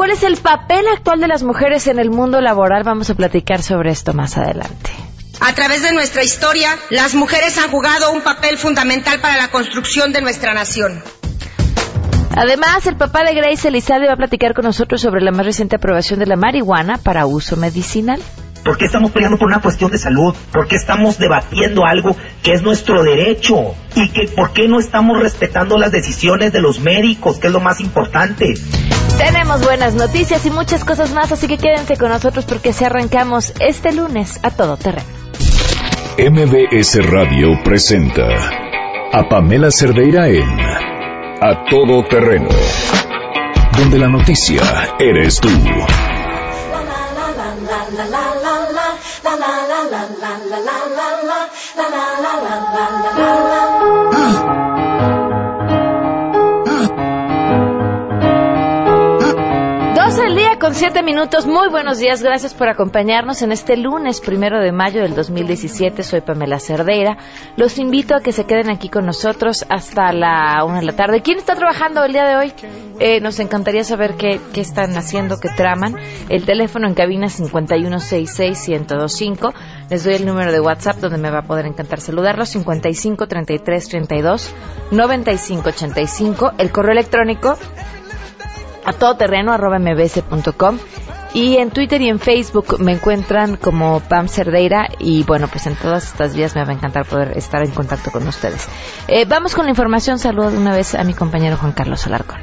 ¿cuál es el papel actual de las mujeres en el mundo laboral? Vamos a platicar sobre esto más adelante. A través de nuestra historia, las mujeres han jugado un papel fundamental para la construcción de nuestra nación. Además, el papá de Grace Elizalde va a platicar con nosotros sobre la más reciente aprobación de la marihuana para uso medicinal. ¿Por qué estamos peleando por una cuestión de salud? ¿Por qué estamos debatiendo algo que es nuestro derecho? ¿Y que por qué no estamos respetando las decisiones de los médicos, que es lo más importante? Tenemos buenas noticias y muchas cosas más, así que quédense con nosotros porque se arrancamos este lunes a todo terreno. MBS Radio presenta a Pamela Cerdeira en A Todo Terreno, donde la noticia eres tú. 7 minutos. Muy buenos días. Gracias por acompañarnos en este lunes primero de mayo del 2017. Soy Pamela Cerdeira. Los invito a que se queden aquí con nosotros hasta la una de la tarde. ¿Quién está trabajando el día de hoy? Eh, nos encantaría saber qué, qué están haciendo, qué traman. El teléfono en cabina 5166125. Les doy el número de WhatsApp donde me va a poder encantar saludarlos. 55 33 32 95 85. El correo electrónico a todoterreno arroba mbs.com y en Twitter y en Facebook me encuentran como Pam Cerdeira y bueno, pues en todas estas vías me va a encantar poder estar en contacto con ustedes. Eh, vamos con la información. Saludo de una vez a mi compañero Juan Carlos Alarcón.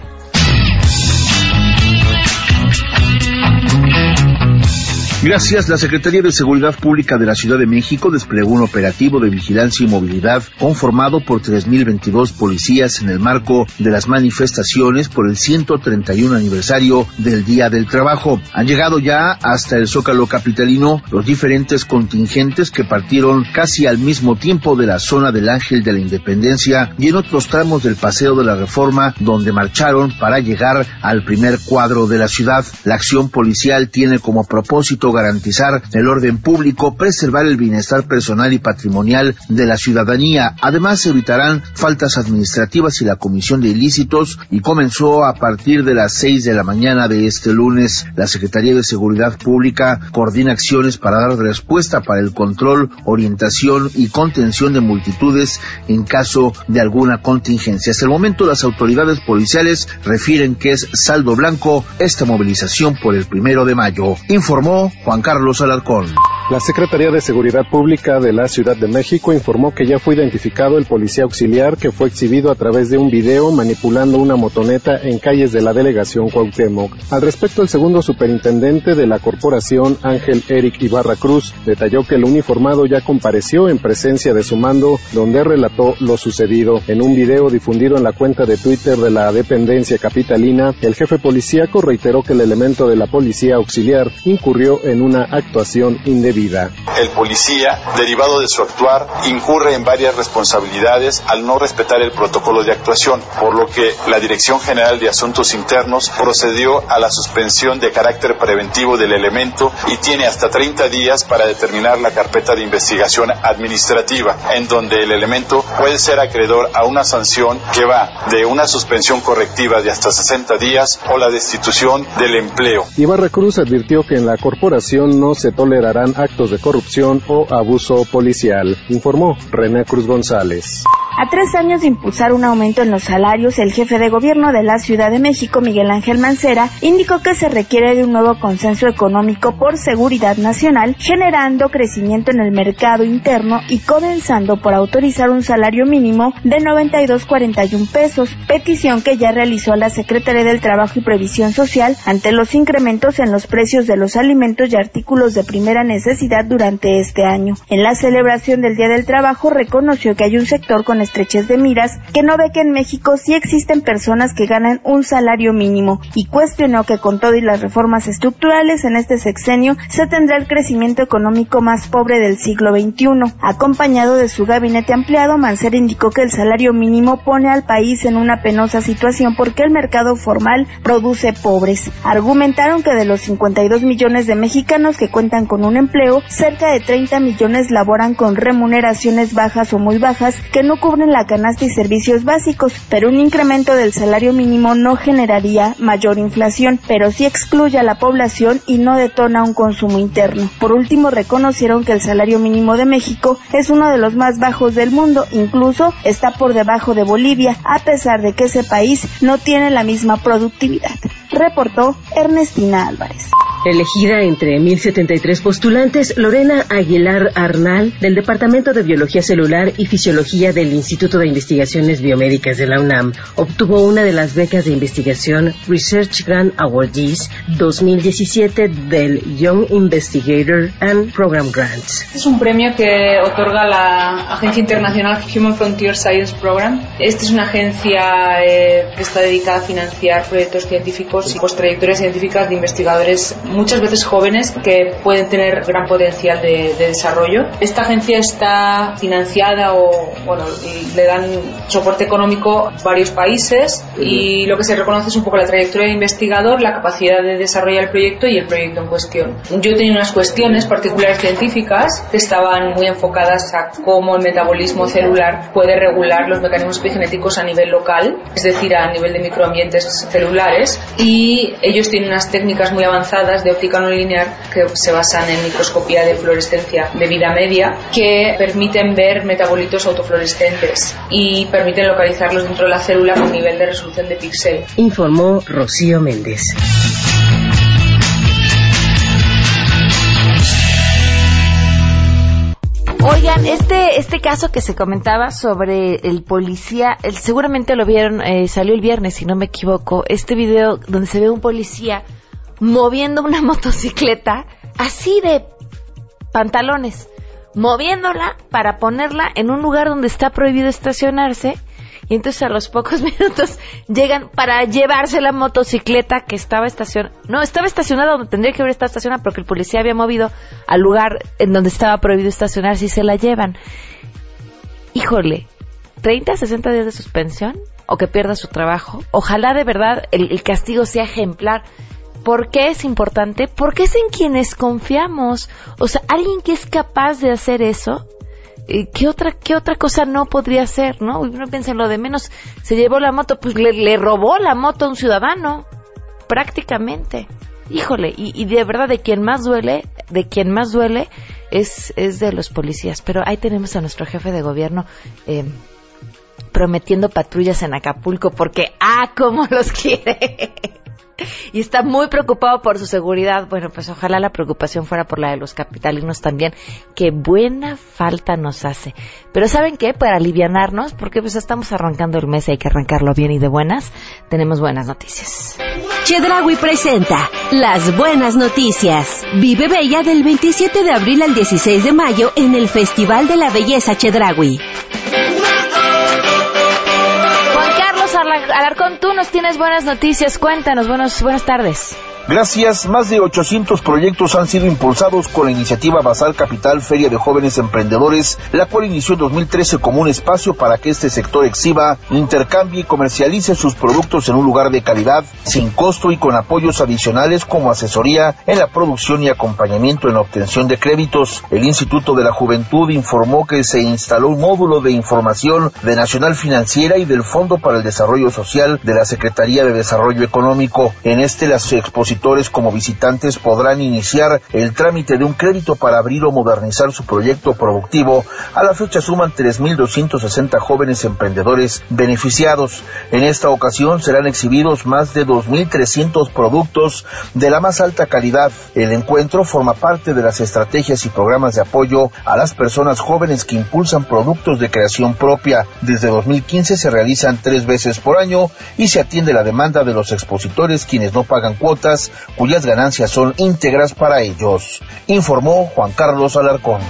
Gracias. La Secretaría de Seguridad Pública de la Ciudad de México desplegó un operativo de vigilancia y movilidad conformado por 3.022 policías en el marco de las manifestaciones por el 131 aniversario del Día del Trabajo. Han llegado ya hasta el Zócalo Capitalino los diferentes contingentes que partieron casi al mismo tiempo de la zona del Ángel de la Independencia y en otros tramos del Paseo de la Reforma donde marcharon para llegar al primer cuadro de la ciudad. La acción policial tiene como propósito garantizar el orden público, preservar el bienestar personal y patrimonial de la ciudadanía. Además, evitarán faltas administrativas y la comisión de ilícitos y comenzó a partir de las seis de la mañana de este lunes. La Secretaría de Seguridad Pública coordina acciones para dar respuesta para el control, orientación y contención de multitudes en caso de alguna contingencia. Hasta el momento, las autoridades policiales refieren que es saldo blanco esta movilización por el primero de mayo. Informó Juan Carlos Alarcón. La Secretaría de Seguridad Pública de la Ciudad de México informó que ya fue identificado el policía auxiliar que fue exhibido a través de un video manipulando una motoneta en calles de la delegación Cuauhtémoc. Al respecto, el segundo superintendente de la corporación, Ángel Eric Ibarra Cruz, detalló que el uniformado ya compareció en presencia de su mando, donde relató lo sucedido. En un video difundido en la cuenta de Twitter de la dependencia capitalina, el jefe policíaco reiteró que el elemento de la policía auxiliar incurrió en una actuación indebida. El policía, derivado de su actuar, incurre en varias responsabilidades al no respetar el protocolo de actuación, por lo que la Dirección General de Asuntos Internos procedió a la suspensión de carácter preventivo del elemento y tiene hasta 30 días para determinar la carpeta de investigación administrativa, en donde el elemento puede ser acreedor a una sanción que va de una suspensión correctiva de hasta 60 días o la destitución del empleo. Ibarra Cruz advirtió que en la corporación no se tolerarán actos de corrupción o abuso policial, informó René Cruz González. A tres años de impulsar un aumento en los salarios, el jefe de gobierno de la Ciudad de México, Miguel Ángel Mancera, indicó que se requiere de un nuevo consenso económico por seguridad nacional, generando crecimiento en el mercado interno y comenzando por autorizar un salario mínimo de 92.41 pesos, petición que ya realizó la Secretaría del Trabajo y Previsión Social ante los incrementos en los precios de los alimentos y artículos de primera necesidad durante este año. En la celebración del Día del Trabajo reconoció que hay un sector con estrechez de miras que no ve que en México sí existen personas que ganan un salario mínimo y cuestionó que con todo y las reformas estructurales en este sexenio se tendrá el crecimiento económico más pobre del siglo XXI. Acompañado de su gabinete ampliado, Mancera indicó que el salario mínimo pone al país en una penosa situación porque el mercado formal produce pobres. Argumentaron que de los 52 millones de mexicanos que cuentan con un empleo, cerca de 30 millones laboran con remuneraciones bajas o muy bajas que no cubren la canasta y servicios básicos, pero un incremento del salario mínimo no generaría mayor inflación, pero sí excluye a la población y no detona un consumo interno. Por último, reconocieron que el salario mínimo de México es uno de los más bajos del mundo, incluso está por debajo de Bolivia, a pesar de que ese país no tiene la misma productividad. Reportó Ernestina Álvarez. Elegida entre 1073 postulantes, Lorena Aguilar Arnal, del Departamento de Biología Celular y Fisiología del Instituto de Investigaciones Biomédicas de la UNAM, obtuvo una de las becas de investigación Research Grant Awardees 2017 del Young Investigator and Program Grants. Este es un premio que otorga la Agencia Internacional Human Frontier Science Program. Esta es una agencia eh, que está dedicada a financiar proyectos científicos y pues, trayectorias científicas de investigadores muchas veces jóvenes que pueden tener gran potencial de, desarrollo. Esta agencia está financiada o bueno, le dan soporte económico a varios países y lo que se reconoce es un poco la trayectoria de investigador, la capacidad de desarrollar el proyecto y el proyecto en cuestión. Yo tenía unas cuestiones particulares científicas que estaban muy enfocadas a cómo el metabolismo celular puede regular los mecanismos epigenéticos a nivel local, es decir, a nivel de microambientes celulares y ellos tienen unas técnicas muy avanzadas de óptica no lineal que se basan en microscopía de fluorescencia de vida media que permiten ver metabolitos autofluorescentes y permiten localizarlos dentro de la célula con nivel de resolución de píxel. Informó Rocío Méndez. Oigan, este, este caso que se comentaba sobre el policía, seguramente lo vieron, eh, salió el viernes, si no me equivoco, este video donde se ve un policía moviendo una motocicleta así de pantalones, moviéndola para ponerla en un lugar donde está prohibido estacionarse. Y entonces a los pocos minutos llegan para llevarse la motocicleta que estaba estacionada. No, estaba estacionada donde tendría que haber estado estacionada porque el policía había movido al lugar en donde estaba prohibido estacionarse y se la llevan. Híjole, 30, 60 días de suspensión o que pierda su trabajo. Ojalá de verdad el castigo sea ejemplar ¿Por qué es importante? Porque es en quienes confiamos. O sea, alguien que es capaz de hacer eso, eh, ¿qué otra, qué otra cosa no podría hacer, no? Uno piensa en lo de menos. Se llevó la moto, pues le, robó la moto a un ciudadano. Prácticamente. Híjole, y, de verdad de quien más duele, de quien más duele es, es de los policías. Pero ahí tenemos a nuestro jefe de gobierno eh, prometiendo patrullas en Acapulco porque, ah, cómo los quiere. Y está muy preocupado por su seguridad. Bueno, pues ojalá la preocupación fuera por la de los capitalinos también, que buena falta nos hace. Pero ¿saben qué? Para alivianarnos, porque pues estamos arrancando el mes y hay que arrancarlo bien y de buenas, tenemos buenas noticias. Chedragui presenta Las Buenas Noticias. Vive Bella del 27 de abril al 16 de mayo en el Festival de la Belleza Chedragui. Alarcón, tú nos tienes buenas noticias. Cuéntanos, buenos, buenas tardes. Gracias, más de 800 proyectos han sido impulsados con la iniciativa Basal Capital Feria de Jóvenes Emprendedores, la cual inició en 2013 como un espacio para que este sector exhiba, intercambie y comercialice sus productos en un lugar de calidad, sin costo y con apoyos adicionales como asesoría en la producción y acompañamiento en la obtención de créditos. El Instituto de la Juventud informó que se instaló un módulo de información de Nacional Financiera y del Fondo para el Desarrollo Social de la Secretaría de Desarrollo Económico. En este las exposiciones como visitantes podrán iniciar el trámite de un crédito para abrir o modernizar su proyecto productivo. A la fecha suman 3.260 jóvenes emprendedores beneficiados. En esta ocasión serán exhibidos más de 2.300 productos de la más alta calidad. El encuentro forma parte de las estrategias y programas de apoyo a las personas jóvenes que impulsan productos de creación propia. Desde 2015 se realizan tres veces por año y se atiende la demanda de los expositores quienes no pagan cuotas cuyas ganancias son íntegras para ellos, informó Juan Carlos Alarcón.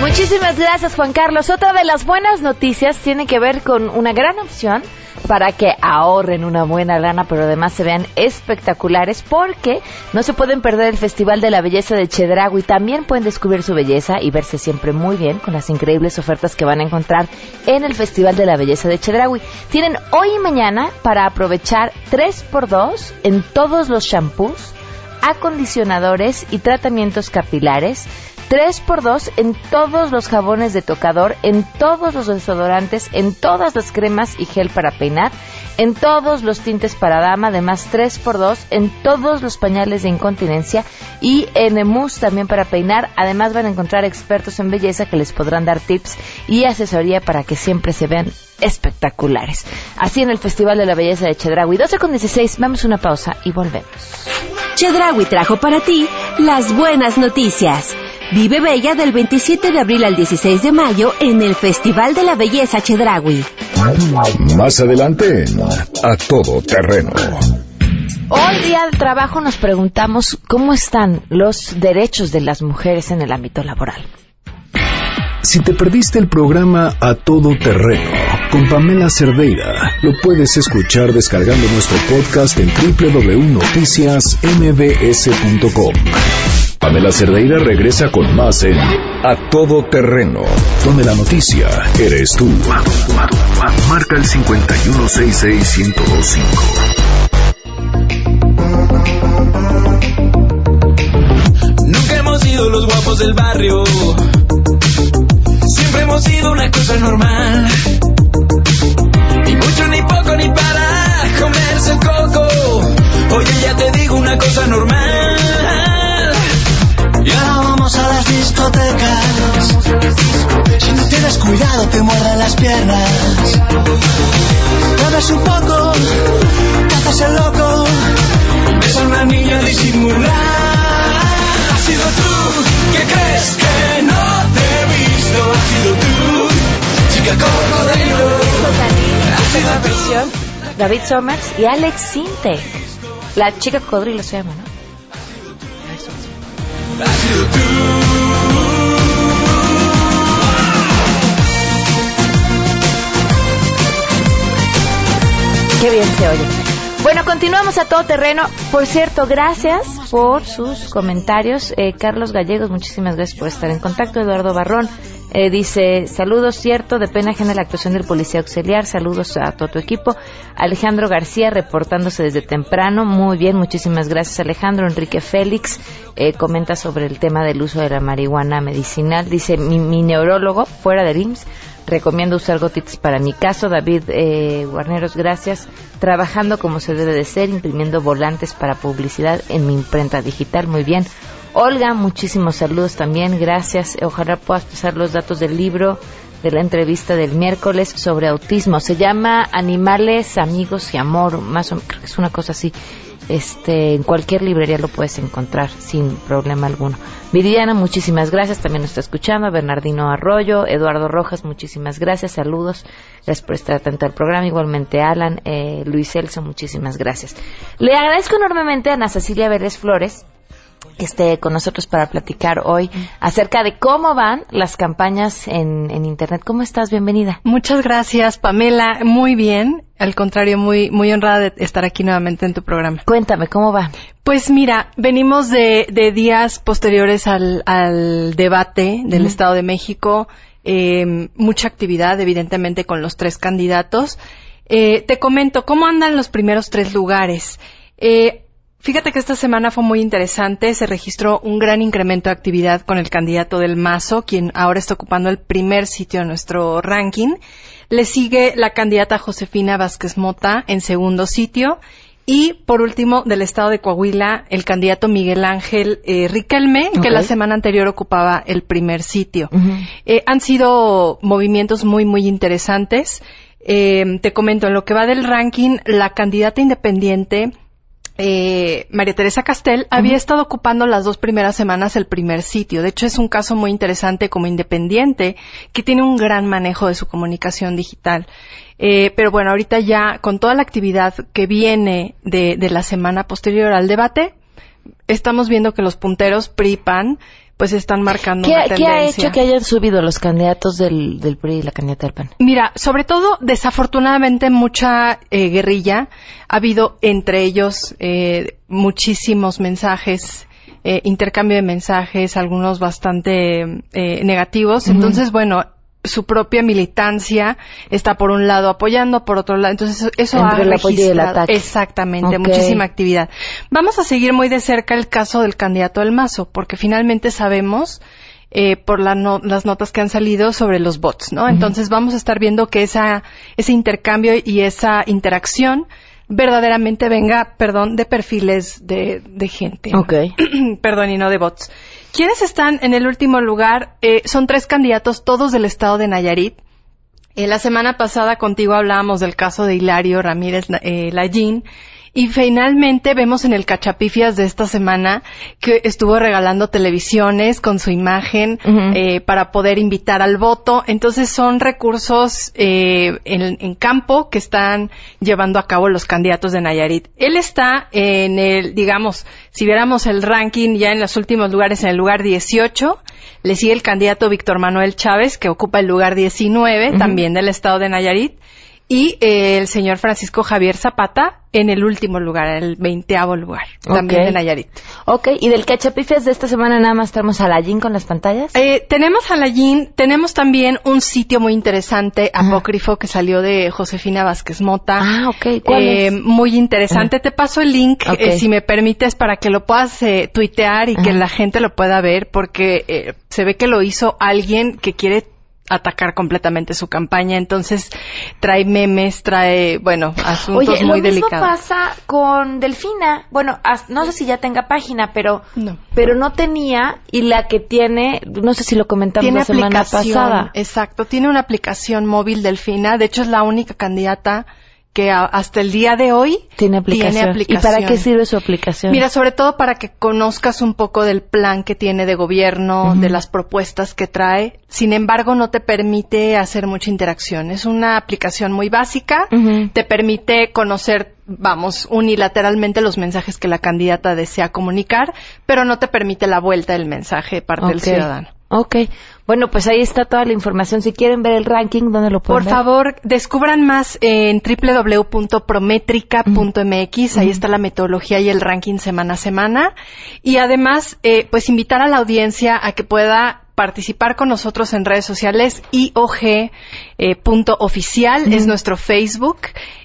Muchísimas gracias Juan Carlos. Otra de las buenas noticias tiene que ver con una gran opción para que ahorren una buena lana, pero además se vean espectaculares porque no se pueden perder el Festival de la Belleza de Chedragui. También pueden descubrir su belleza y verse siempre muy bien con las increíbles ofertas que van a encontrar en el Festival de la Belleza de Chedragui. Tienen hoy y mañana para aprovechar 3x2 en todos los shampoos, acondicionadores y tratamientos capilares 3x2 en todos los jabones de tocador, en todos los desodorantes, en todas las cremas y gel para peinar, en todos los tintes para dama, además 3x2 en todos los pañales de incontinencia y en mousse también para peinar. Además van a encontrar expertos en belleza que les podrán dar tips y asesoría para que siempre se vean espectaculares. Así en el Festival de la Belleza de Chedraui. 12 con 16, vamos a una pausa y volvemos. Chedraui trajo para ti las buenas noticias. Vive Bella del 27 de abril al 16 de mayo en el Festival de la Belleza Chedraui. Más adelante en A Todo Terreno. Hoy día del trabajo nos preguntamos cómo están los derechos de las mujeres en el ámbito laboral. Si te perdiste el programa A Todo Terreno con Pamela Cerdeira, lo puedes escuchar descargando nuestro podcast en www.noticiasmbs.com. Pamela Cerdeira regresa con más en A Todo Terreno, donde la noticia eres tú. Marca el 5166125. Nunca hemos sido los guapos del barrio. Hemos sido una cosa normal. Ni mucho, ni poco, ni para comerse el coco. Oye, ya te digo una cosa normal. Y ahora vamos a las discotecas. Si no tienes cuidado, te muerden las piernas. Bebes un poco, te haces el loco. Ves a una niña disimular. Ha sido tú que crees que David Somers y Alex Sinte. La chica cocodrilo se llama, ¿no? Qué bien se oye. Bueno, continuamos a todo terreno. Por cierto, gracias por sus comentarios. Eh, Carlos Gallegos, muchísimas gracias por estar en contacto. Eduardo Barrón eh, dice, saludos, cierto, de pena ajena la actuación del policía auxiliar. Saludos a todo tu equipo. Alejandro García reportándose desde temprano. Muy bien, muchísimas gracias Alejandro. Enrique Félix eh, comenta sobre el tema del uso de la marihuana medicinal. Dice, mi, neurólogo, fuera del IMSS, Recomiendo usar gotitas para mi caso. David eh, Guarneros, gracias. Trabajando como se debe de ser, imprimiendo volantes para publicidad en mi imprenta digital. Muy bien. Olga, muchísimos saludos también. Gracias. Ojalá puedas pasar los datos del libro de la entrevista del miércoles sobre autismo. Se llama Animales, Amigos y Amor. Más o menos, creo que es una cosa así. Este, en cualquier librería lo puedes encontrar sin problema alguno. Viridiana, muchísimas gracias, también nos está escuchando. Bernardino Arroyo, Eduardo Rojas, muchísimas gracias, saludos. Gracias por estar atento al programa. Igualmente Alan, eh, Luis Celso, muchísimas gracias. Le agradezco enormemente a Ana Cecilia Vélez Flores que esté con nosotros para platicar hoy acerca de cómo van las campañas en, en Internet. ¿Cómo estás? Bienvenida. Muchas gracias, Pamela. Muy bien. Al contrario, muy, muy honrada de estar aquí nuevamente en tu programa. Cuéntame, ¿cómo va? Pues mira, venimos de, de días posteriores al, al debate del. Estado de México, eh, mucha actividad, evidentemente, con los tres candidatos. Eh, te comento, ¿cómo andan los primeros tres lugares? Eh, Fíjate que esta semana fue muy interesante. Se registró un gran incremento de actividad con el candidato del Mazo, quien ahora está ocupando el primer sitio en nuestro ranking. Le sigue la candidata Josefina Vázquez Mota en segundo sitio. Y por último, del estado de Coahuila, el candidato Miguel Ángel eh, Riquelme, que la semana anterior ocupaba el primer sitio. Eh, han sido movimientos muy, muy interesantes. Eh, te comento, en lo que va del ranking, la candidata independiente, eh, María Teresa Castel, había estado ocupando las dos primeras semanas el primer sitio. De hecho, es un caso muy interesante como independiente, que tiene un gran manejo de su comunicación digital. Eh, pero bueno, ahorita ya con toda la actividad que viene de, de la semana posterior al debate, estamos viendo que los punteros PRI-PAN pues están marcando ¿Qué, una qué ha tendencia. hecho que hayan subido los candidatos del, del PRI y la candidata del PAN? Mira, sobre todo, desafortunadamente, mucha eh, guerrilla. Ha habido entre ellos eh, muchísimos mensajes, eh, intercambio de mensajes, algunos bastante eh, negativos. Ujú. Entonces, bueno, su propia militancia está por un lado apoyando, por otro lado. Entonces, eso Entre ha el apoyo y el registrado- ataque. Exactamente, muchísima actividad. Vamos a seguir muy de cerca el caso del candidato del Mazo, porque finalmente sabemos eh, por la no- las notas que han salido sobre los bots, ¿no? Entonces vamos a estar viendo que esa, ese intercambio y esa interacción verdaderamente venga, perdón, de perfiles de, de gente. Ok. perdón, y no de bots. ¿Quiénes están en el último lugar? Eh, son tres candidatos, todos del estado de Nayarit. Eh, la semana pasada contigo hablábamos del caso de Hilario Ramírez eh, Lallín. Y finalmente vemos en el Cachapifias de esta semana que estuvo regalando televisiones con su imagen eh, para poder invitar al voto. Entonces son recursos eh, en, en campo que están llevando a cabo los candidatos de Nayarit. Él está en el, digamos, si viéramos el ranking ya en los últimos lugares, en el lugar 18. Le sigue el candidato Víctor Manuel Chávez, que ocupa el lugar 19, Ujú. también del estado de Nayarit. Y eh, el señor Francisco Javier Zapata en el último lugar, en el veinteavo lugar, también Ok. de Nayarit. Ok, y del cachapifias de esta semana nada más estamos a la con las pantallas. Eh, tenemos a la Yin, tenemos también un sitio muy interesante, apócrifo, que salió de Josefina Vázquez Mota. Ah, ok. ¿Cuál Eh, es? Muy interesante. Te paso el link, eh, si me permites, para que lo puedas eh, tuitear y que la gente lo pueda ver, porque eh, se ve que lo hizo alguien que quiere atacar completamente su campaña, entonces trae memes, trae, bueno, asuntos Oye, muy lo mismo delicados. pasa con Delfina. Bueno, as- no sé si ya tenga página, pero No. pero no tenía y la que tiene, no sé si lo comentamos tiene la semana pasada. exacto, tiene una aplicación móvil Delfina, de hecho es la única candidata que a- hasta el día de hoy Tiene aplicación. tiene ¿Y para qué sirve su aplicación? Mira, sobre todo para que conozcas un poco del plan que tiene de gobierno, de las propuestas que trae. Sin embargo, no te permite hacer mucha interacción. Es una aplicación muy básica. Te permite conocer, vamos, unilateralmente los mensajes que la candidata desea comunicar, pero no te permite la vuelta del mensaje de parte del ciudadano. Ok. Bueno, pues ahí está toda la información. Si quieren ver el ranking, ¿dónde lo pueden Por ver? favor, descubran más en www.prometrica.mx. Ahí está la metodología y el ranking semana a semana. Y además, eh, pues invitar a la audiencia a que pueda participar con nosotros en redes sociales. IOG eh, punto oficial es nuestro Facebook,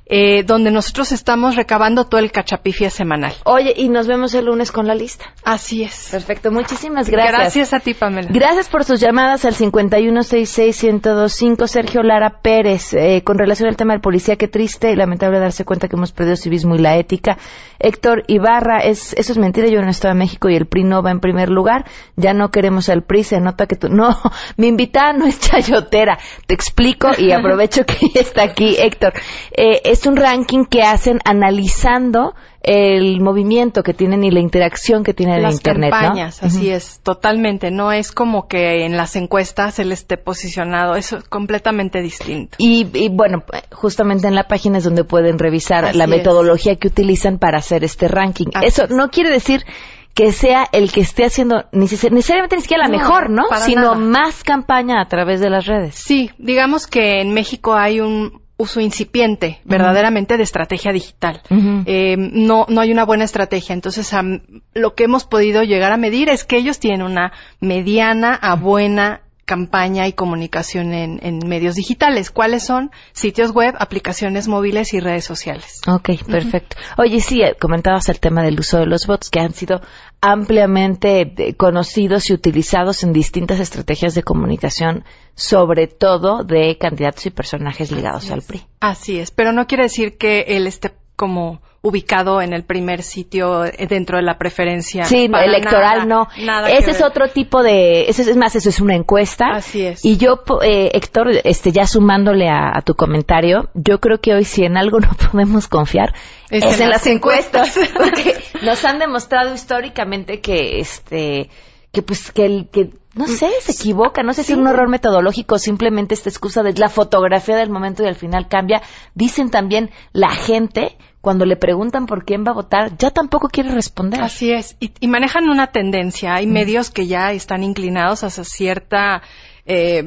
eh, donde nosotros estamos recabando todo el cachapifia semanal. Oye, y nos vemos el lunes con la lista. Así es. Perfecto, muchísimas gracias. Gracias a ti, Pamela. Gracias por sus llamadas al 5166-1025. Sergio Lara Pérez, eh, con relación al tema del policía, qué triste y lamentable darse cuenta que hemos perdido el civismo y la ética. Héctor Ibarra, es, eso es mentira, yo en el Estado de México y el PRI no va en primer lugar. Ya no queremos al PRI, se nota que tú... No, mi invitada no es chayotera. Te explico y aprovecho que está aquí, Héctor. Eh, es un ranking que hacen analizando el movimiento que tienen y la interacción que tienen en las Internet, ¿no? campañas, así Ujú. es, totalmente. No es como que en las encuestas él esté posicionado, eso es completamente distinto. Y, y, bueno, justamente en la página es donde pueden revisar Así la es. metodología que utilizan para hacer este ranking. Así Eso es. no quiere decir que sea el que esté haciendo neces- necesariamente ni siquiera la No, mejor, ¿no? Sino nada. más campaña a través de las redes. Sí, digamos que en México hay un uso incipiente, verdaderamente, de estrategia digital. Eh, no, no hay una buena estrategia. Entonces, am, lo que hemos podido llegar a medir es que ellos tienen una mediana a buena campaña y comunicación en, en medios digitales. ¿Cuáles son? Sitios web, aplicaciones móviles y redes sociales. Ok, perfecto. Oye, sí, eh, comentabas el tema del uso de los bots que han sido ampliamente eh, conocidos y utilizados en distintas estrategias de comunicación, sobre todo de candidatos y personajes ligados al PRI. Así es, pero no quiere decir que él esté como ubicado en el primer sitio eh, dentro de la preferencia. Sí, electoral nada, no. nada Ese es ver. otro tipo de, ese es más, eso es una encuesta. Así es. Y yo, eh, Héctor, este, ya sumándole a, a tu comentario, yo creo que hoy si en algo no podemos confiar Es es, en en las las encuestas, porque nos han demostrado históricamente que, este, que pues que el que no sé, se equivoca, no sé si es un error metodológico, simplemente esta excusa de la fotografía del momento y al final cambia. Dicen también la gente cuando le preguntan por quién va a votar, ya tampoco quiere responder. Así es, y, y manejan una tendencia. Hay medios que ya están inclinados hacia cierta eh,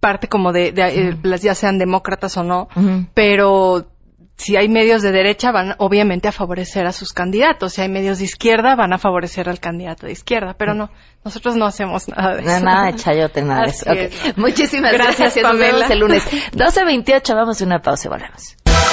parte como de, de, eh, las- ya sean demócratas o no, pero si hay medios de derecha van obviamente a favorecer a sus candidatos, si hay medios de izquierda van a favorecer al candidato de izquierda, pero no, nosotros no hacemos nada de No, eso. nada de chayote, nada de eso. Ok. es. Muchísimas Gracias, gracias. Nos Pamela. vemos el lunes. 12.28, vamos a una pausa y volvemos.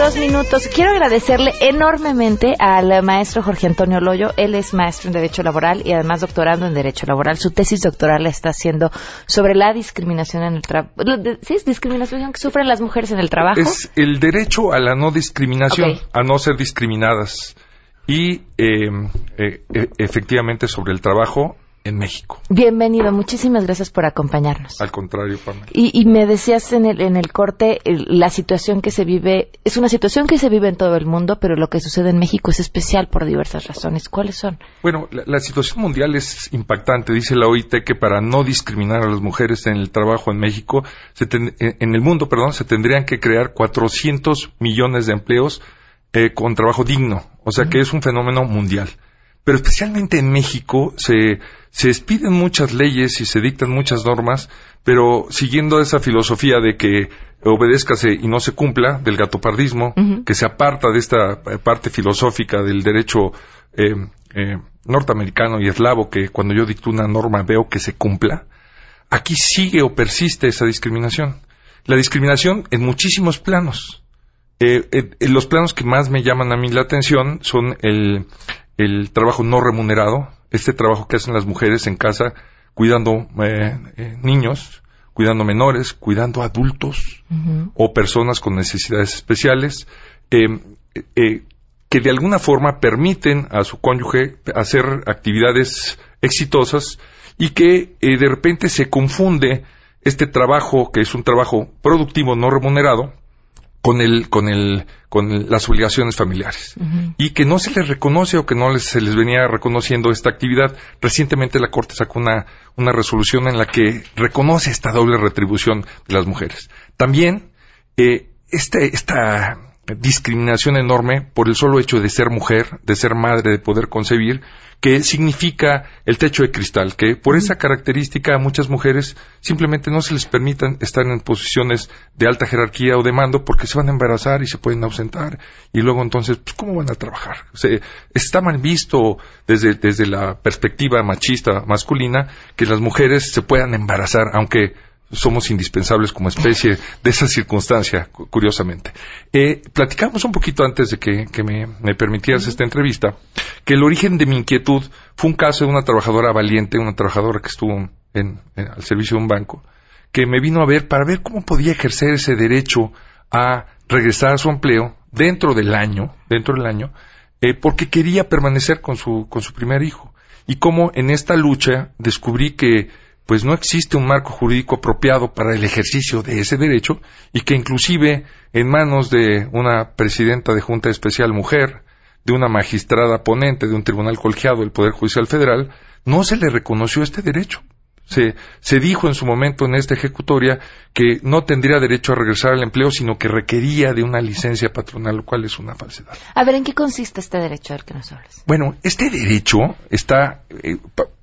Con 32 minutos. Quiero agradecerle enormemente al maestro Jorge Antonio Loyo. Él es maestro en Derecho Laboral y además doctorando en Derecho Laboral. Su tesis doctoral la está haciendo sobre la discriminación en el trabajo. ¿Sí es discriminación que sufren las mujeres en el trabajo? Es el derecho a la no discriminación, a no ser discriminadas. Y eh, efectivamente sobre el trabajo en México. Bienvenido. Muchísimas gracias por acompañarnos. Al contrario, Pamela. Y, y me decías en el, en el corte, el- la situación que se vive, es una situación que se vive en todo el mundo, pero lo que sucede en México es especial por diversas razones. ¿Cuáles son? Bueno, la, la situación mundial es impactante. Dice la OIT que para no discriminar a las mujeres en el trabajo en México, se ten- en en el mundo, perdón, se tendrían que crear 400 millones de empleos eh, con trabajo digno. O sea que es un fenómeno mundial. Pero especialmente en México se, se expiden muchas leyes y se dictan muchas normas, pero siguiendo esa filosofía de que obedézcase y no se cumpla, del gatopardismo, que se aparta de esta eh, parte filosófica del derecho eh, eh, norteamericano y eslavo, que cuando yo dicto una norma veo que se cumpla, aquí sigue o persiste esa discriminación. La discriminación en muchísimos planos. Eh, eh, eh, los planos que más me llaman a mí la atención son el, el trabajo no remunerado, este trabajo que hacen las mujeres en casa cuidando eh, niños, cuidando menores, cuidando adultos o personas con necesidades especiales, que de alguna forma permiten a su cónyuge hacer actividades exitosas y que de repente se confunde este trabajo, que es un trabajo productivo no remunerado, con el, con el, con las obligaciones familiares y que no se les reconoce o que no les- se les venía reconociendo esta actividad. Recientemente la Corte sacó una, una resolución en la que reconoce esta doble retribución de las mujeres. También eh, este- esta discriminación enorme por el solo hecho de ser mujer, de ser madre, de poder concebir, que significa el techo de cristal, que por esa característica a muchas mujeres simplemente no se les permitan estar en posiciones de alta jerarquía o de mando porque se van a embarazar y se pueden ausentar y luego entonces, pues, ¿cómo van a trabajar? Está mal visto desde, desde la perspectiva machista masculina que las mujeres se puedan embarazar, aunque somos indispensables como especie de esa circunstancia, cu- curiosamente. Eh, platicamos un poquito antes de que, que me, me permitieras esta entrevista, que el origen de mi inquietud fue un caso de una trabajadora valiente, una trabajadora que estuvo en- en- al servicio de un banco, que me vino a ver para ver cómo podía ejercer ese derecho a regresar a su empleo dentro del año, dentro del año, eh, porque quería permanecer con su, con su primer hijo. Y cómo en esta lucha descubrí que pues no existe un marco jurídico apropiado para el ejercicio de ese derecho y que inclusive en manos de una presidenta de Junta Especial Mujer, de una magistrada ponente de un tribunal colegiado del Poder Judicial Federal, no se le reconoció este derecho. Se, se dijo en su momento en esta ejecutoria que no tendría derecho a regresar al empleo, sino que requería de una licencia patronal, lo cual es una falsedad. A ver, ¿en qué consiste este derecho del que nos hablas? Bueno, este derecho está, eh,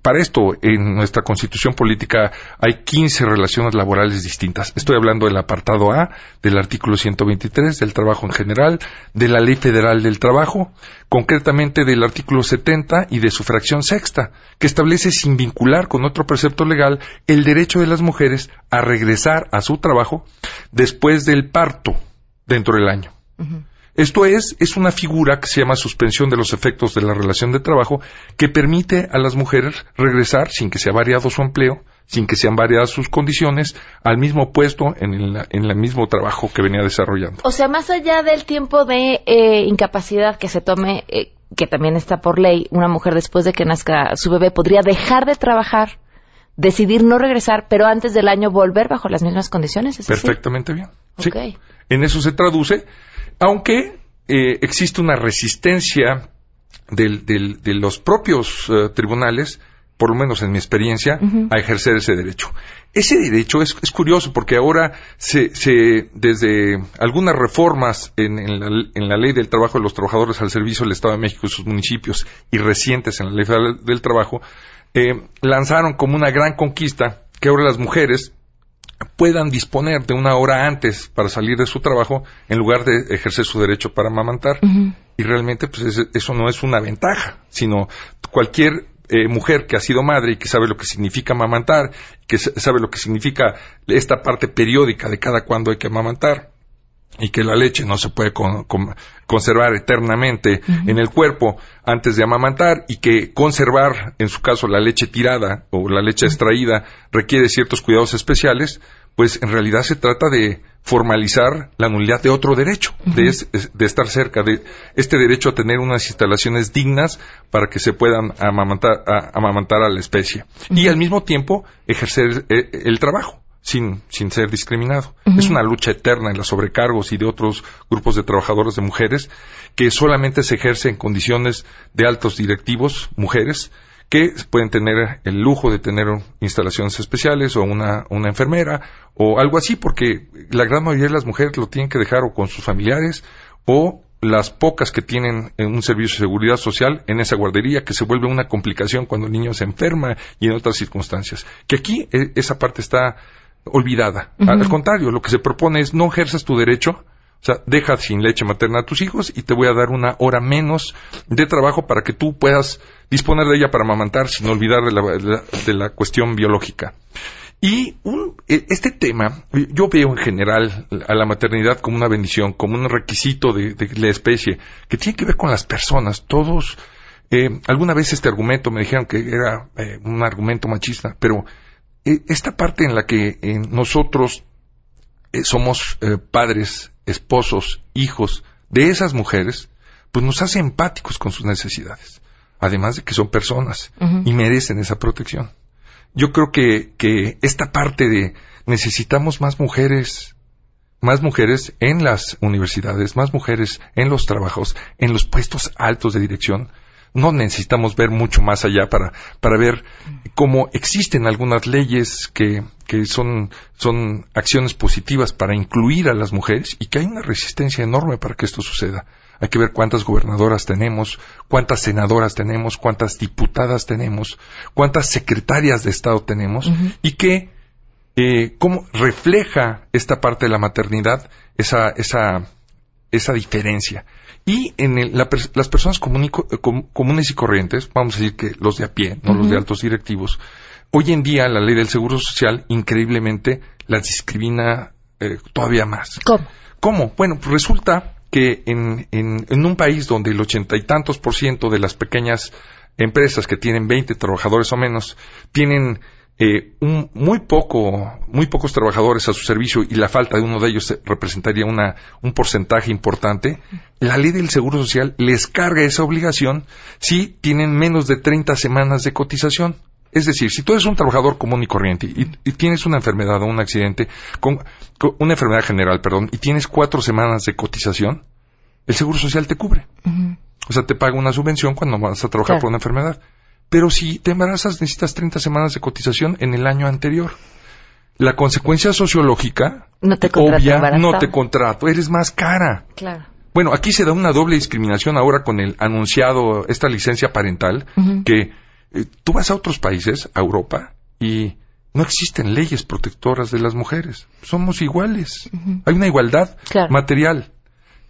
para esto, en nuestra constitución política hay 15 relaciones laborales distintas. Estoy hablando del apartado A, del artículo 123, del trabajo en general, de la Ley Federal del Trabajo, concretamente del artículo 70 y de su fracción sexta, que establece sin vincular con otro precepto legal el derecho de las mujeres a regresar a su trabajo después del parto dentro del año. Esto es, es una figura que se llama suspensión de los efectos de la relación de trabajo que permite a las mujeres regresar sin que sea variado su empleo, sin que sean variadas sus condiciones, al mismo puesto en el, en el mismo trabajo que venía desarrollando. O sea, más allá del tiempo de eh, incapacidad que se tome, eh, que también está por ley, una mujer después de que nazca su bebé podría dejar de trabajar, decidir no regresar, pero antes del año volver bajo las mismas condiciones. ¿es así? Perfectamente bien. Sí. En eso se traduce, aunque eh, existe una resistencia del- del- de los propios eh, tribunales por lo menos en mi experiencia, a ejercer ese derecho. Ese derecho es, es curioso porque ahora se, se, desde algunas reformas en, en, la, en, la, ley del trabajo de los trabajadores al servicio del Estado de México y sus municipios y recientes en la ley del trabajo, eh, lanzaron como una gran conquista que ahora las mujeres puedan disponer de una hora antes para salir de su trabajo en lugar de ejercer su derecho para amamantar. Y realmente pues eso no es una ventaja, sino cualquier eh, mujer que ha sido madre y que sabe lo que significa amamantar, que sabe lo que significa esta parte periódica de cada cuando hay que amamantar y que la leche no se puede con, con, conservar eternamente uh -huh. en el cuerpo antes de amamantar y que conservar, en su caso, la leche tirada o la leche extraída requiere ciertos cuidados especiales, pues en realidad se trata de formalizar la nulidad de otro derecho, uh -huh. de, es, de, estar cerca de este derecho a tener unas instalaciones dignas para que se puedan amamantar a, amamantar a la especie uh -huh. y al mismo tiempo ejercer el, el trabajo sin, sin ser discriminado. Uh -huh. Es una lucha eterna en los sobrecargos y de otros grupos de trabajadores de mujeres que solamente se ejerce en condiciones de altos directivos, mujeres, que pueden tener el lujo de tener instalaciones especiales o una, una enfermera o algo así, porque la gran mayoría de las mujeres lo tienen que dejar o con sus familiares o las pocas que tienen un servicio de seguridad social en esa guardería, que se vuelve una complicación cuando el niño se enferma y en otras circunstancias. Que aquí eh, esa parte está olvidada. Uh -huh. Al contrario, lo que se propone es no ejerzas tu derecho, o sea, deja sin leche materna a tus hijos y te voy a dar una hora menos de trabajo para que tú puedas disponer de ella para amamantar sin olvidar de la, de la, de la cuestión biológica. Y un, este tema, yo veo en general a la maternidad como una bendición, como un requisito de, de la especie, que tiene que ver con las personas. Todos, eh, alguna vez este argumento me dijeron que era eh, un argumento machista, pero esta parte en la que eh, nosotros eh, somos eh, padres, esposos, hijos de esas mujeres, pues nos hace empáticos con sus necesidades. Además de que son personas uh -huh. y merecen esa protección. Yo creo que, que esta parte de necesitamos más mujeres, más mujeres en las universidades, más mujeres en los trabajos, en los puestos altos de dirección, no necesitamos ver mucho más allá para, para ver cómo existen algunas leyes que, que son, son acciones positivas para incluir a las mujeres y que hay una resistencia enorme para que esto suceda. Hay que ver cuántas gobernadoras tenemos, cuántas senadoras tenemos, cuántas diputadas tenemos, cuántas secretarias de Estado tenemos uh -huh. y que eh, cómo refleja esta parte de la maternidad esa, esa, esa diferencia. Y en el, la, las personas común, com, comunes y corrientes, vamos a decir que los de a pie, no uh -huh. los de altos directivos, hoy en día la ley del Seguro Social increíblemente las discrimina eh, todavía más. ¿Cómo? ¿Cómo? Bueno, pues resulta que en, en, en un país donde el ochenta y tantos por ciento de las pequeñas empresas que tienen 20 trabajadores o menos tienen eh, un, muy poco, muy pocos trabajadores a su servicio y la falta de uno de ellos representaría una, un porcentaje importante, la ley del Seguro Social les carga esa obligación si tienen menos de 30 semanas de cotización. Es decir, si tú eres un trabajador común y corriente y, y tienes una enfermedad o un accidente, con, con, una enfermedad general, perdón, y tienes cuatro semanas de cotización, el Seguro Social te cubre. Uh -huh. O sea, te paga una subvención cuando vas a trabajar claro. por una enfermedad. Pero si te embarazas necesitas 30 semanas de cotización en el año anterior. La consecuencia sociológica, no te obvia, no te contrato, eres más cara. Claro. Bueno, aquí se da una doble discriminación ahora con el anunciado, esta licencia parental, uh -huh. que eh, tú vas a otros países, a Europa, y no existen leyes protectoras de las mujeres. Somos iguales. Uh -huh. Hay una igualdad claro. material.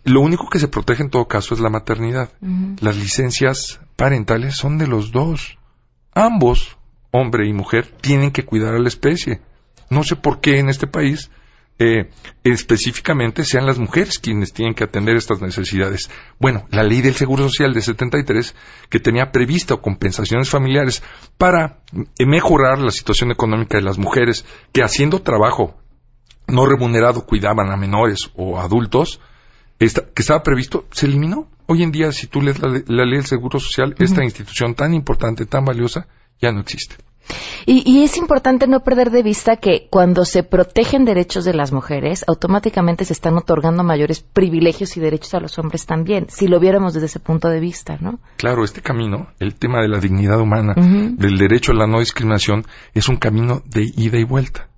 Lo único que se protege en todo caso es la maternidad. Uh -huh. Las licencias parentales son de los dos. Ambos, hombre y mujer, tienen que cuidar a la especie. No sé por qué en este país eh, específicamente sean las mujeres quienes tienen que atender estas necesidades. Bueno, la ley del Seguro Social de 73, que tenía previsto compensaciones familiares para mejorar la situación económica de las mujeres que haciendo trabajo no remunerado cuidaban a menores o adultos, esta, que estaba previsto, se eliminó. Hoy en día, si tú lees la, la ley del Seguro Social, uh -huh. esta institución tan importante, tan valiosa, ya no existe. Y, y, es importante no perder de vista que cuando se protegen derechos de las mujeres, automáticamente se están otorgando mayores privilegios y derechos a los hombres también, si lo viéramos desde ese punto de vista, ¿no? Claro, este camino, el tema de la dignidad humana, del derecho a la no discriminación, es un camino de ida y vuelta.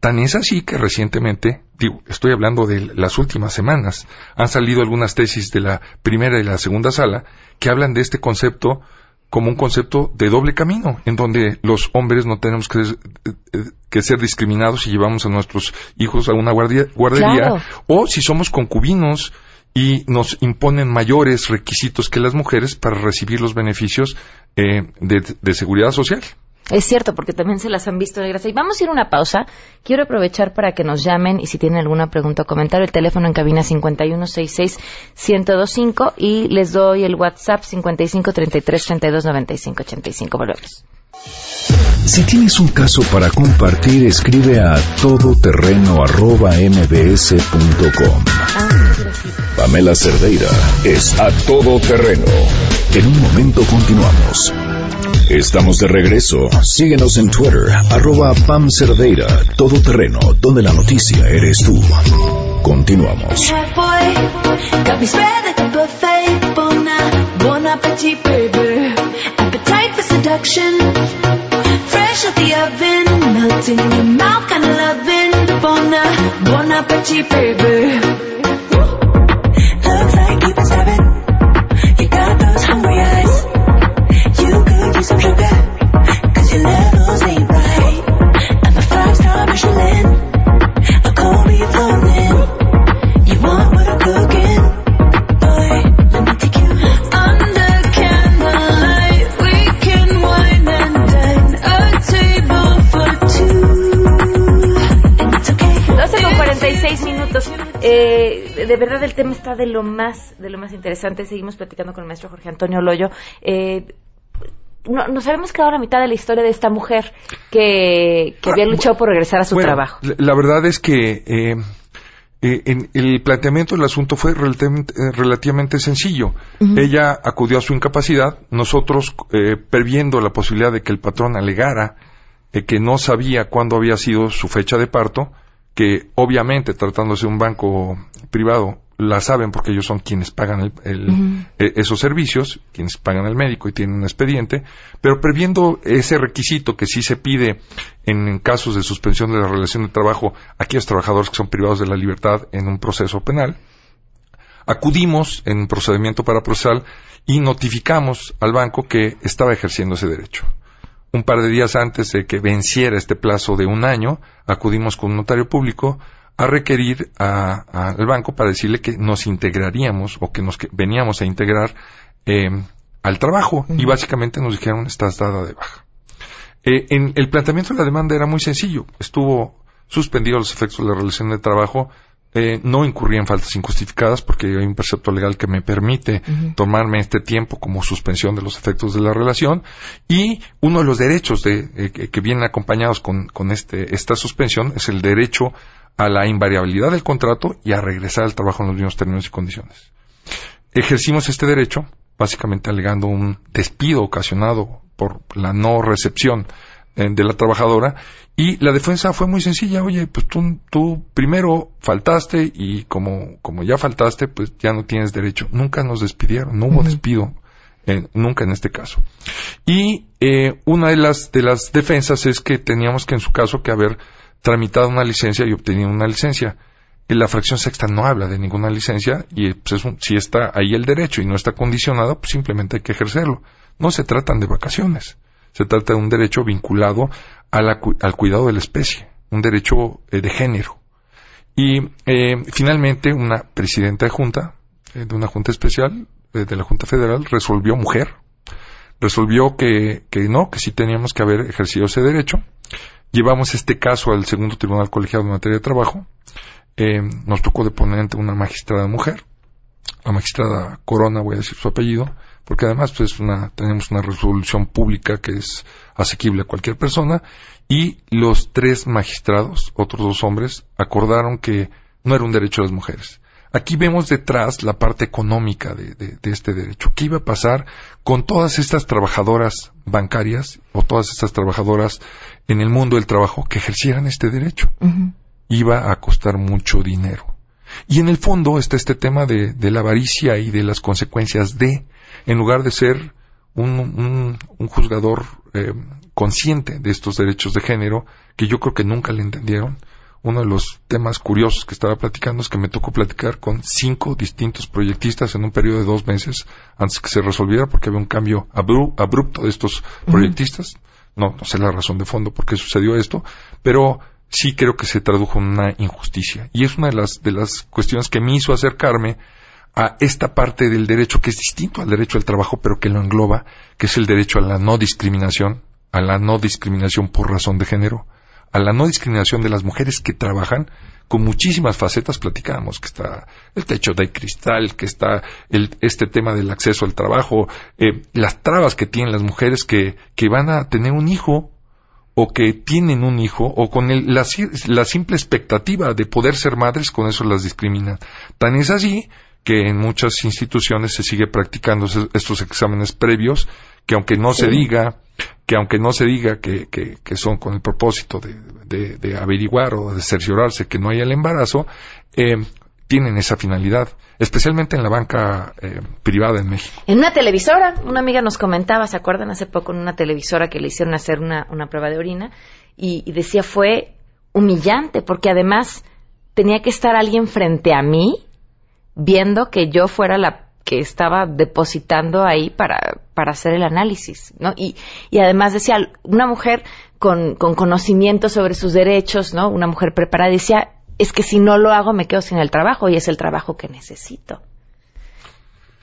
Tan es así que recientemente, digo, estoy hablando de las últimas semanas, han salido algunas tesis de la primera y la segunda sala que hablan de este concepto como un concepto de doble camino, en donde los hombres no tenemos que, que ser discriminados si llevamos a nuestros hijos a una guardería, o si somos concubinos y nos imponen mayores requisitos que las mujeres para recibir los beneficios eh, de seguridad social. Es cierto, porque también se las han visto de gracia. Y vamos a ir a una pausa. Quiero aprovechar para que nos llamen y si tienen alguna pregunta o comentario, el teléfono en cabina 5166-1025 y les doy el WhatsApp 5533329585. Volvemos. Si tienes un caso para compartir, escribe a todoterreno.mbs.com. Pamela Cerdeira es a todoterreno. En un momento continuamos. Estamos de regreso. Síguenos en Twitter, arroba Pam Cerdeira, todo terreno, donde la noticia eres tú. Continuamos. Fresh out the oven, melting in your mouth, kind of loving. Bon appetit, baby. Looks like you've de lo más, de lo más interesante. Seguimos platicando con el maestro Jorge Antonio Loyo. Eh, no, nos habíamos quedado a la mitad de la historia de esta mujer que, que había luchado por regresar a su trabajo. La verdad es que eh, eh, en el planteamiento del asunto fue relativamente, eh, relativamente sencillo. Ella acudió a su incapacidad, nosotros, eh, previendo la posibilidad de que el patrón alegara que no sabía cuándo había sido su fecha de parto, que obviamente tratándose de un banco privado la saben porque ellos son quienes pagan el, el, eh, esos servicios, quienes pagan el médico y tienen un expediente, pero previendo ese requisito que sí se pide en casos de suspensión de la relación de trabajo a aquellos trabajadores que son privados de la libertad en un proceso penal, acudimos en un procedimiento para procesal y notificamos al banco que estaba ejerciendo ese derecho. Un par de días antes de que venciera este plazo de un año, acudimos con un notario público a requerir al banco para decirle que nos integraríamos o que nos que veníamos a integrar eh, al trabajo uh -huh. y básicamente nos dijeron estás dada de baja. Eh, en el planteamiento de la demanda era muy sencillo, estuvo suspendido los efectos de la relación de trabajo, eh, no incurría en faltas injustificadas porque hay un precepto legal que me permite uh -huh. tomarme este tiempo como suspensión de los efectos de la relación y uno de los derechos de, eh, que, vienen acompañados con, con este, esta suspensión es el derecho a la invariabilidad del contrato y a regresar al trabajo en los mismos términos y condiciones. Ejercimos este derecho, básicamente alegando un despido ocasionado por la no recepción de la trabajadora y la defensa fue muy sencilla, oye, pues tú, tú primero faltaste y como, como ya faltaste, pues ya no tienes derecho. Nunca nos despidieron, no hubo uh -huh. despido. Eh, nunca en este caso. Y eh, una de las, de las defensas es que teníamos que en su caso que haber tramitado una licencia y obtenido una licencia. La fracción sexta no habla de ninguna licencia y pues, un, si está ahí el derecho y no está condicionado, pues simplemente hay que ejercerlo. No se tratan de vacaciones, se trata de un derecho vinculado al cuidado de la especie, un derecho eh, de género. Y eh, finalmente una presidenta de junta, eh, de una junta especial, eh, de la Junta Federal, resolvió mujer, resolvió que, que no, que sí teníamos que haber ejercido ese derecho Llevamos este caso al segundo tribunal colegiado de materia de trabajo. Nos tocó de ponente una magistrada mujer, la magistrada Corona, voy a decir su apellido, porque además pues una, tenemos una resolución pública que es asequible a cualquier persona, y los tres magistrados, otros dos hombres, acordaron que no era un derecho de las mujeres. aquí vemos detrás la parte económica de, de, de, este derecho. ¿Qué iba a pasar con todas estas trabajadoras bancarias o todas estas trabajadoras en el mundo del trabajo que ejercieran este derecho? Iba a costar mucho dinero. Y en el fondo está este tema de, de la avaricia y de las consecuencias de, en lugar de ser un, un, un juzgador eh, consciente de estos derechos de género, que yo creo que nunca le entendieron, uno de los temas curiosos que estaba platicando es que me tocó platicar con cinco distintos proyectistas en un periodo de dos meses antes que se resolviera porque había un cambio abru abrupto de estos proyectistas. No, no sé la razón de fondo por qué sucedió esto, pero sí creo que se tradujo en una injusticia. Y es una de las, de las cuestiones que me hizo acercarme a esta parte del derecho que es distinto al derecho al trabajo, pero que lo engloba, que es el derecho a la no discriminación, a la no discriminación por razón de género, a la no discriminación de las mujeres que trabajan con muchísimas facetas. Platicábamos que está el techo de cristal que está el, este tema del acceso al trabajo eh, las trabas que tienen las mujeres que, que van a tener un hijo o que tienen un hijo o con el, la, la simple expectativa de poder ser madres con eso las discriminan. Tan es así que en muchas instituciones se sigue practicando estos exámenes previos que aunque no se diga que aunque no se diga que, que, que son con el propósito de, de, de, averiguar o de cerciorarse que no haya el embarazo, eh, tienen esa finalidad, especialmente en la banca eh, privada en México. En una televisora, una amiga nos comentaba, ¿se acuerdan hace poco en una televisora que le hicieron hacer una, una prueba de orina? Y, y decía fue humillante, porque además tenía que estar alguien frente a mí viendo que yo fuera la que estaba depositando ahí para, para hacer el análisis, ¿no? Y, y además decía, una mujer con, con conocimiento sobre sus derechos, ¿no? Una mujer preparada, decía, es que si no lo hago me quedo sin el trabajo y es el trabajo que necesito.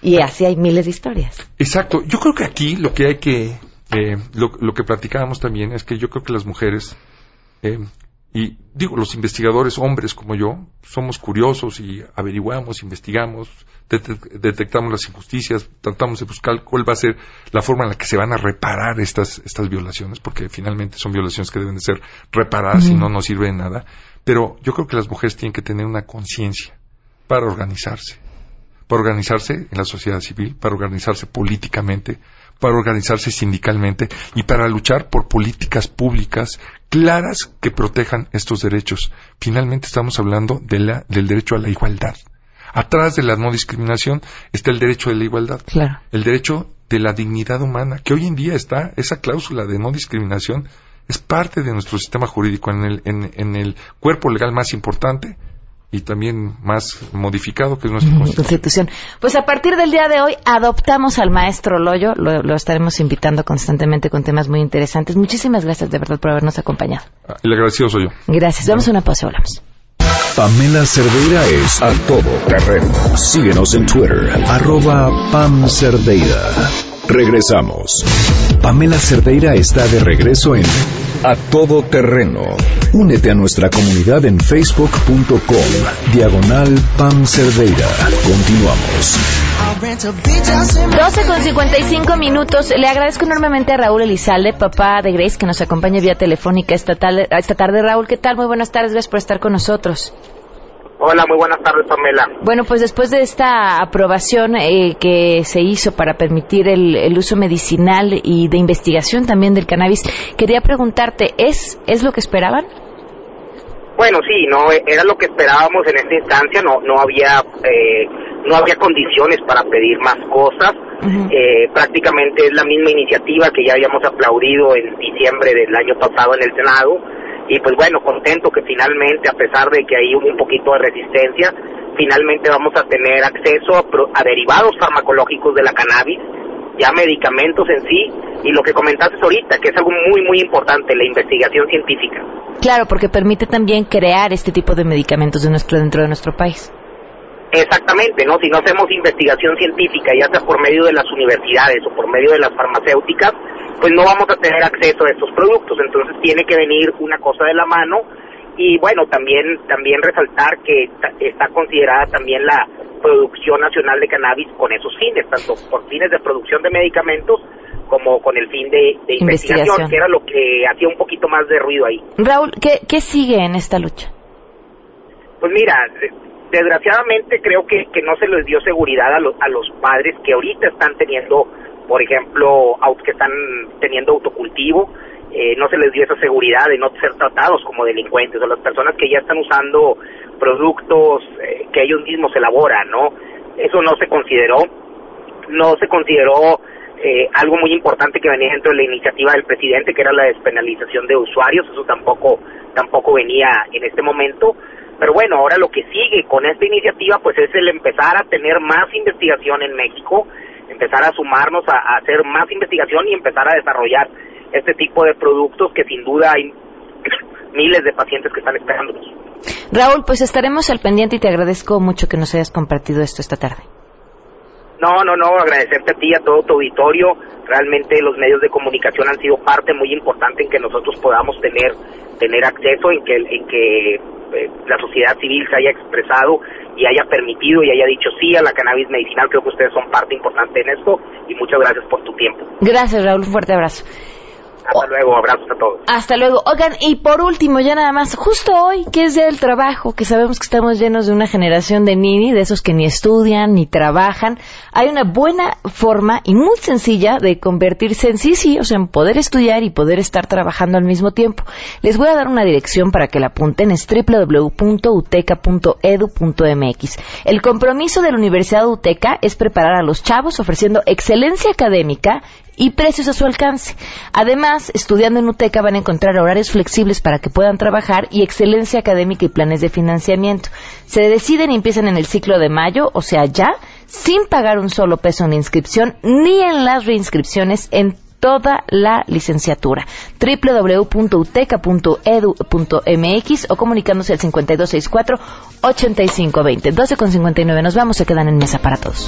Y así hay miles de historias. Exacto. Yo creo que aquí lo que hay que, eh, lo, lo, que platicábamos también es que yo creo que las mujeres, eh, y digo, los investigadores, hombres como yo, somos curiosos y averiguamos, investigamos, detectamos las injusticias, tratamos de buscar cuál va a ser la forma en la que se van a reparar estas, estas violaciones, porque finalmente son violaciones que deben de ser reparadas y no nos sirve de nada. Pero yo creo que las mujeres tienen que tener una conciencia para organizarse, para organizarse en la sociedad civil, para organizarse políticamente, para organizarse sindicalmente y para luchar por políticas públicas claras que protejan estos derechos. Finalmente estamos hablando de la, del derecho a la igualdad. Atrás de la no discriminación está el derecho de la igualdad. Claro. El derecho de la dignidad humana, que hoy en día está, esa cláusula de no discriminación es parte de nuestro sistema jurídico en el, en, en el cuerpo legal más importante y también más modificado que es nuestra constitución. constitución. Pues a partir del día de hoy adoptamos al maestro Loyo, lo, lo, estaremos invitando constantemente con temas muy interesantes. Muchísimas gracias de verdad por habernos acompañado. El agradecido soy yo. Gracias. Vamos a una pausa, hablamos. Pamela Cerdeira es a todo terreno. Síguenos en Twitter, arroba Pam Cerdeira. Regresamos. Pamela Cerdeira está de regreso en A Todo Terreno. Únete a nuestra comunidad en facebook.com. Diagonal Pam Cerdeira. Continuamos. 12 con 55 minutos. Le agradezco enormemente a Raúl Elizalde, papá de Grace, que nos acompaña vía telefónica esta tarde. Esta tarde. Raúl, ¿qué tal? Muy buenas tardes. Gracias por estar con nosotros. Hola, muy buenas tardes, Pamela. Bueno, pues después de esta aprobación eh, que se hizo para permitir el, el, uso medicinal y de investigación también del cannabis, quería preguntarte, ¿es, es lo que esperaban? Bueno, sí, no era lo que esperábamos en esta instancia, no no había eh, no había condiciones para pedir más cosas. Uh -huh. eh, prácticamente es la misma iniciativa que ya habíamos aplaudido en diciembre del año pasado en el Senado y pues bueno, contento que finalmente, a pesar de que hay un poquito de resistencia, finalmente vamos a tener acceso a, a, derivados farmacológicos de la cannabis, ya medicamentos en sí, y lo que comentaste ahorita, que es algo muy, muy importante, la investigación científica. Claro, porque permite también crear este tipo de medicamentos de nuestro, dentro de nuestro país. Exactamente, ¿no? Si no hacemos investigación científica, ya sea por medio de las universidades o por medio de las farmacéuticas, pues no vamos a tener acceso a estos productos. Entonces tiene que venir una cosa de la mano y bueno, también también resaltar que está considerada también la producción nacional de cannabis con esos fines, tanto por fines de producción de medicamentos como con el fin de, de investigación, investigación, que era lo que hacía un poquito más de ruido ahí. Raúl, ¿qué, qué sigue en esta lucha? Pues mira, desgraciadamente creo que, que no se les dio seguridad a, los a los padres que ahorita están teniendo, por ejemplo, que están teniendo autocultivo, eh, no se les dio esa seguridad de no ser tratados como delincuentes o las personas que ya están usando productos eh, que ellos mismos elaboran, ¿no? Eso no se consideró, no se consideró eh, algo muy importante que venía dentro de la iniciativa del presidente, que era la despenalización de usuarios, eso tampoco, tampoco venía en este momento. Pero bueno, ahora lo que sigue con esta iniciativa, pues es el empezar a tener más investigación en México, empezar a sumarnos a, hacer más investigación y empezar a desarrollar este tipo de productos que sin duda hay miles de pacientes que están esperándonos. Raúl, pues estaremos al pendiente y te agradezco mucho que nos hayas compartido esto esta tarde. No, no, no, agradecerte a ti, a todo tu auditorio. Realmente los medios de comunicación han sido parte muy importante en que nosotros podamos tener tener acceso, en que, en que eh, la sociedad civil se haya expresado y haya permitido y haya dicho sí a la cannabis medicinal. Creo que ustedes son parte importante en esto y muchas gracias por tu tiempo. Gracias, Raúl. Un fuerte abrazo. Hasta luego, abrazos a todos. Hasta luego. Oigan, y por último, ya nada más, justo hoy, que es Día del Trabajo, que sabemos que estamos llenos de una generación de nini, de esos que ni estudian ni trabajan, hay una buena forma y muy sencilla de convertirse en sí, sí, o sea, en poder estudiar y poder estar trabajando al mismo tiempo. Les voy a dar una dirección para que la apunten, es www.uteca.edu.mx. El compromiso de la Universidad de Uteca es preparar a los chavos ofreciendo excelencia académica y precios a su alcance. Además, estudiando en UTECA van a encontrar horarios flexibles para que puedan trabajar y excelencia académica y planes de financiamiento. Se deciden y empiezan en el ciclo de mayo, o sea, ya, sin pagar un solo peso en inscripción ni en las reinscripciones en toda la licenciatura. www.uteca.edu.mx o comunicándose al 5264-8520. 12 con 59. Nos vamos, se quedan en mesa para todos.